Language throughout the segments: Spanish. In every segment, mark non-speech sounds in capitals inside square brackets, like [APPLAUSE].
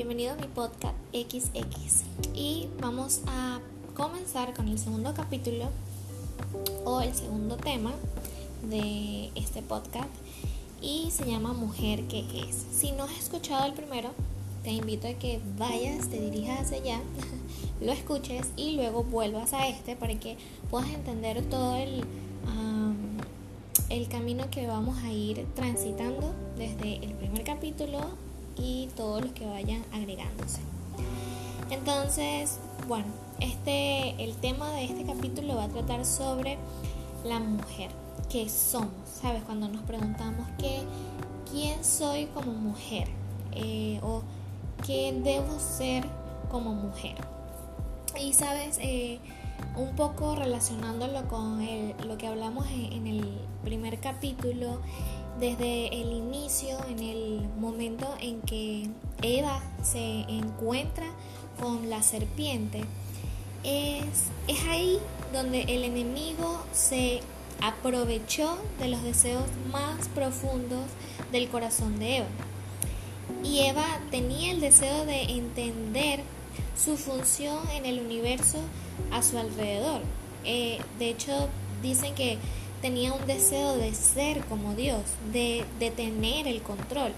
bienvenido a mi podcast XX y vamos a comenzar con el segundo capítulo o el segundo tema de este podcast y se llama Mujer que es. Si no has escuchado el primero, te invito a que vayas, te dirijas hacia allá, [LAUGHS] lo escuches y luego vuelvas a este para que puedas entender todo el, el camino que vamos a ir transitando desde el primer capítulo y todos los que vayan agregándose. Entonces, bueno, este, el tema de este capítulo va a tratar sobre la mujer, qué somos, ¿sabes? Cuando nos preguntamos qué, quién soy como mujer eh, o qué debo ser como mujer. Y sabes, eh, un poco relacionándolo con lo que hablamos en el primer capítulo, desde el inicio, en el momento en que Eva se encuentra con la serpiente, es, es ahí donde el enemigo se aprovechó de los deseos más profundos del corazón de Eva. Y Eva tenía el deseo de entender su función en el universo a su alrededor. Eh, de hecho, dicen que tenía un deseo de ser como Dios, de, tener el control.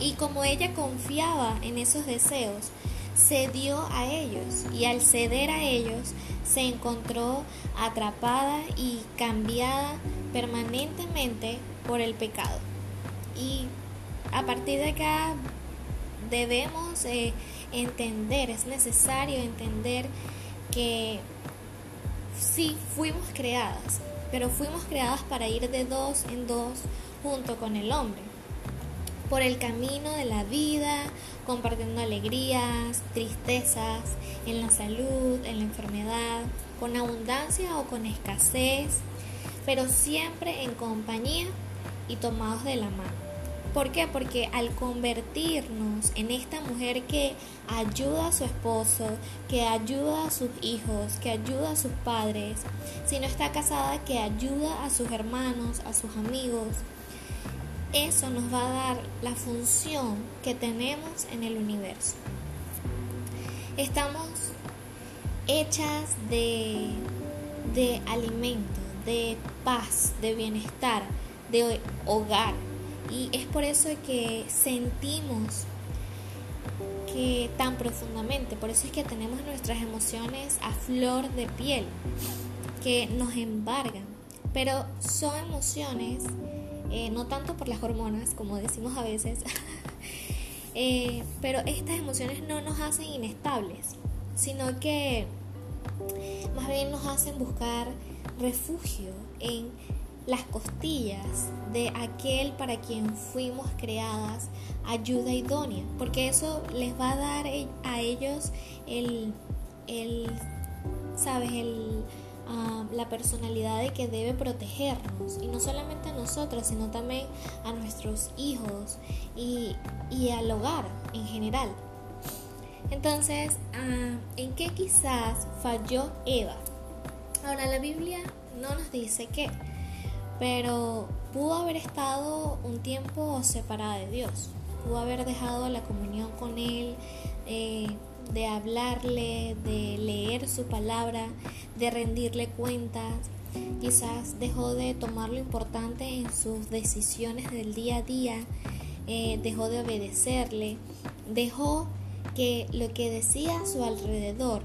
Y como ella confiaba en esos deseos, cedió a ellos y al ceder a ellos se encontró atrapada y cambiada permanentemente por el pecado. Y a partir de acá debemos eh, entender, es necesario entender que sí fuimos creadas, pero fuimos creadas para ir de dos en dos junto con el hombre, por el camino de la vida, compartiendo alegrías, tristezas, en la salud, en la enfermedad, con abundancia o con escasez, pero siempre en compañía y tomados de la mano. ¿Por qué? Porque al convertirnos en esta mujer que ayuda a su esposo, que ayuda a sus hijos, que ayuda a sus padres, si no está casada, que ayuda a sus hermanos, a sus amigos, eso nos va a dar la función que tenemos en el universo. Estamos hechas de, de alimento, de paz, de bienestar, de hogar y es por eso que sentimos que tan profundamente, por eso es que tenemos nuestras emociones a flor de piel, que nos embargan, pero son emociones, eh, no tanto por las hormonas, como decimos a veces, [LAUGHS] eh, pero estas emociones no nos hacen inestables, sino que más bien nos hacen buscar refugio en las costillas de aquel para quien fuimos creadas ayuda idónea, porque eso les va a dar e, a ellos el, el sabes, el, ah, la personalidad de que debe protegernos, y no solamente a nosotros, sino también a nuestros hijos y, y al hogar en general. Entonces, ah, ¿en qué quizás falló Eva? Ahora la Biblia no nos dice qué, pero pudo haber estado un tiempo separada de Dios, pudo haber dejado la comunión con Él, eh, de hablarle, de leer su palabra, de rendirle cuentas. Quizás dejó de tomar lo importante en sus decisiones del día a día, eh, dejó de obedecerle, dejó que lo que decía a su alrededor,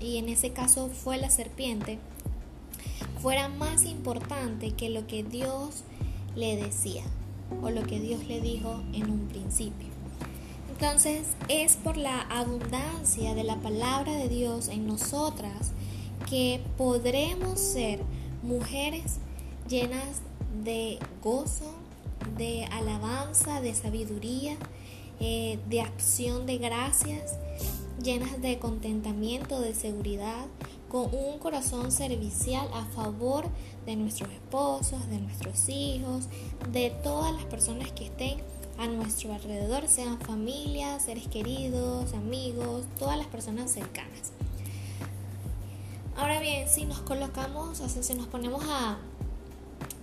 y en ese caso fue la serpiente, fuera más importante que lo que Dios le decía o lo que Dios le dijo en un principio. Entonces es por la abundancia de la palabra de Dios en nosotras que podremos ser mujeres llenas de gozo, de alabanza, de sabiduría, eh, de acción de gracias, llenas de contentamiento, de seguridad, con un corazón servicial a favor de nuestros esposos, de nuestros hijos, de todas las personas que estén a nuestro alrededor, sean familias, seres queridos, amigos, todas las personas cercanas. Ahora bien, si nos colocamos, si nos ponemos a,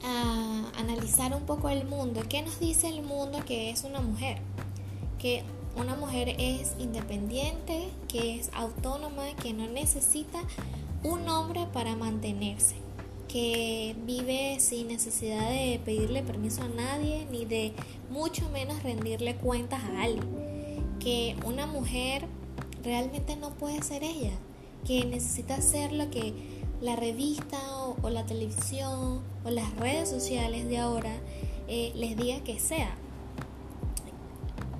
a analizar un poco el mundo, ¿qué nos dice el mundo que es una mujer? Que una mujer es independiente, que es autónoma, que no necesita un hombre para mantenerse, que vive sin necesidad de pedirle permiso a nadie ni de mucho menos rendirle cuentas a alguien, que una mujer realmente no puede ser ella, que necesita ser lo que la revista o, la televisión o las redes sociales de ahora eh, les diga que sea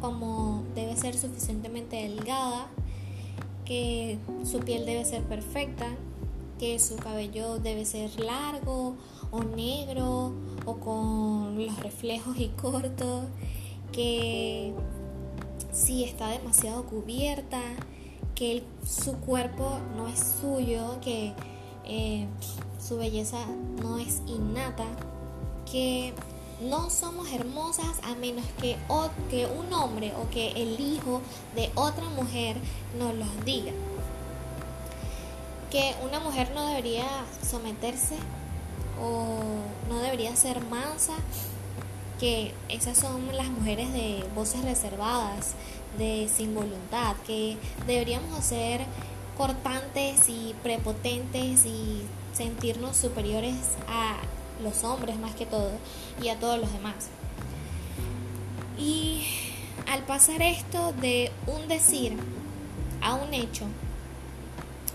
como debe ser suficientemente delgada, que su piel debe ser perfecta, que su cabello debe ser largo o negro o con los reflejos y cortos, que si está demasiado cubierta, que su cuerpo no es suyo, que eh, su belleza no es innata, que no somos hermosas a menos que, un hombre o que el hijo de otra mujer nos los diga. Que una mujer no debería someterse o no debería ser mansa, que esas son las mujeres de voces reservadas, de sin voluntad, que deberíamos ser cortantes y prepotentes y sentirnos superiores a los hombres más que todo y a todos los demás. Y al pasar esto de un decir a un hecho,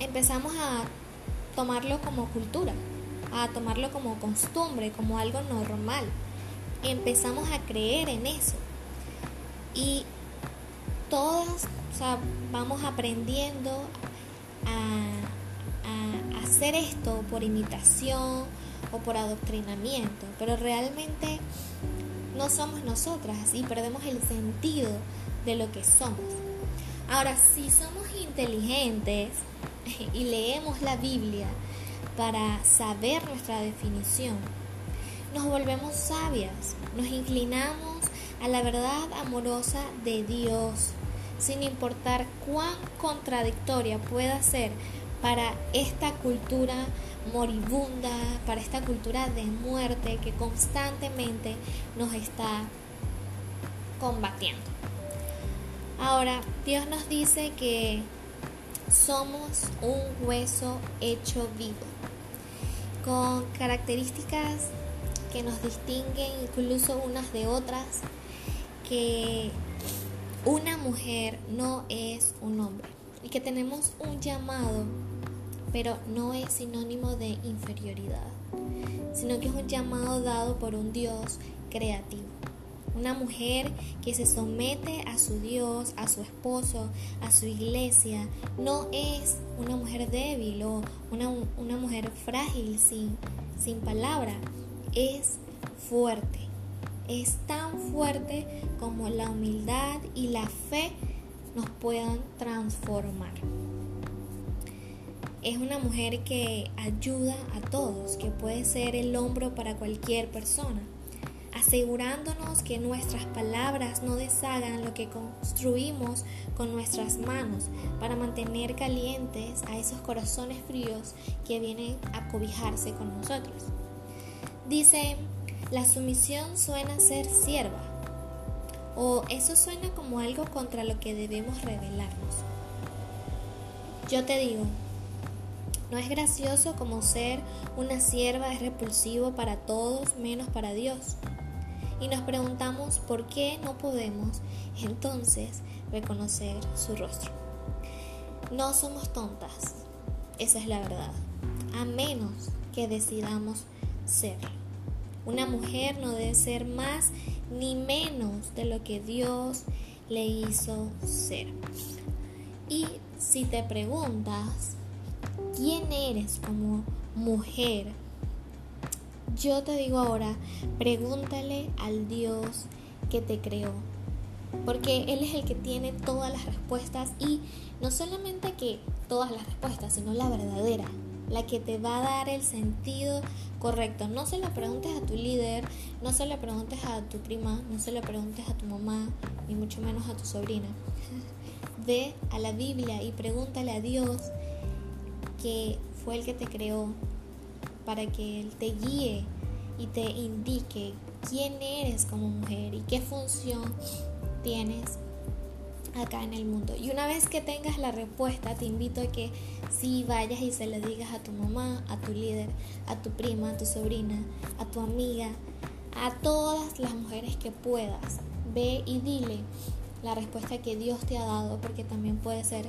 empezamos a tomarlo como cultura, a tomarlo como costumbre, como algo normal. Empezamos a creer en eso. Y todas vamos aprendiendo a hacer esto por imitación, o por adoctrinamiento, pero realmente no somos nosotras y perdemos el sentido de lo que somos. Ahora, si somos inteligentes [LAUGHS] y leemos la Biblia para saber nuestra definición, nos volvemos sabias, nos inclinamos a la verdad amorosa de Dios, sin importar cuán contradictoria pueda ser para esta cultura moribunda, para esta cultura de muerte que constantemente nos está combatiendo. Ahora, Dios nos dice que somos un hueso hecho vivo, con características que nos distinguen incluso unas de otras, que una mujer no es un hombre y que tenemos un llamado pero no es sinónimo de inferioridad, sino que es un llamado dado por un Dios creativo. Una mujer que se somete a su Dios, a su esposo, a su iglesia, no es una mujer débil o una, una mujer frágil sin, sin palabra, es fuerte. Es tan fuerte como la humildad y la fe nos puedan transformar es una mujer que ayuda a todos, que puede ser el hombro para cualquier persona, asegurándonos que nuestras palabras no deshagan lo que construimos con nuestras manos para mantener calientes a esos corazones fríos que vienen a cobijarse con nosotros. Dice, la sumisión suena ser sierva, o eso suena como algo contra lo que debemos rebelarnos. Yo te digo, no es gracioso como ser una sierva es repulsivo para todos menos para Dios. Y nos preguntamos por qué no podemos entonces reconocer su rostro. No somos tontas, esa es la verdad, a menos que decidamos serlo. Una mujer no debe ser más ni menos de lo que Dios le hizo ser. Y si te preguntas, quién eres como mujer, yo te digo ahora, pregúntale al Dios que te creó. Porque Él es el que tiene todas las respuestas y no solamente que todas las respuestas, sino la verdadera, la que te va a dar el sentido correcto. No se lo preguntes a tu líder, no se lo preguntes a tu prima, no se lo preguntes a tu mamá, ni mucho menos a tu sobrina. [LAUGHS] Ve a la Biblia y pregúntale a Dios que fue el que te creó para que Él te guíe y te indique quién eres como mujer y qué función tienes acá en el mundo. Y una vez que tengas la respuesta, te invito a que si vayas y se le digas a tu mamá, a tu líder, a tu prima, a tu sobrina, a tu amiga, a todas las mujeres que puedas. Ve y dile la respuesta que Dios te ha dado porque también puede ser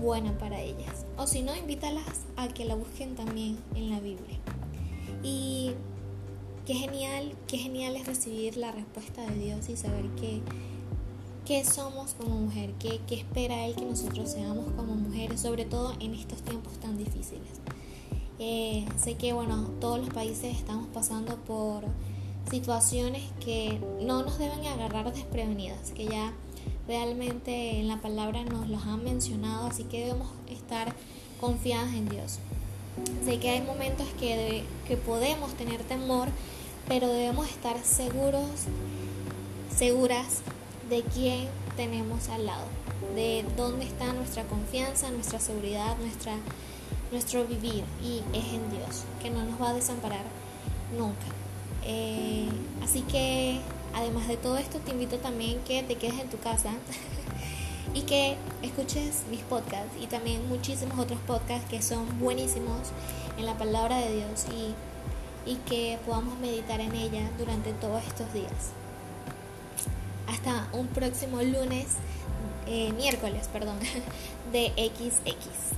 buena para ellas. O si no, invítalas a que la busquen también en la Biblia. Y qué genial, qué genial es recibir la respuesta de Dios y saber que qué somos como mujer, qué, qué espera Él que nosotros seamos como mujeres, sobre todo en estos tiempos tan difíciles. Eh, sé que, bueno, todos los países estamos pasando por situaciones que no nos deben agarrar desprevenidas, que ya realmente en la palabra nos los han mencionado, así que debemos estar confiadas en Dios. Sé que hay momentos que, que podemos tener temor, pero debemos estar seguros, seguras de quién tenemos al lado, de dónde está nuestra confianza, nuestra seguridad, nuestra, nuestro vivir y es en Dios, que no nos va a desamparar nunca. Eh, así que además de todo esto te invito también que te quedes en tu casa [LAUGHS] y que escuches mis podcasts y también muchísimos otros podcasts que son buenísimos en la palabra de Dios y, y que podamos meditar en ella durante todos estos días. Hasta un próximo lunes, eh, miércoles, perdón, [LAUGHS] de XX.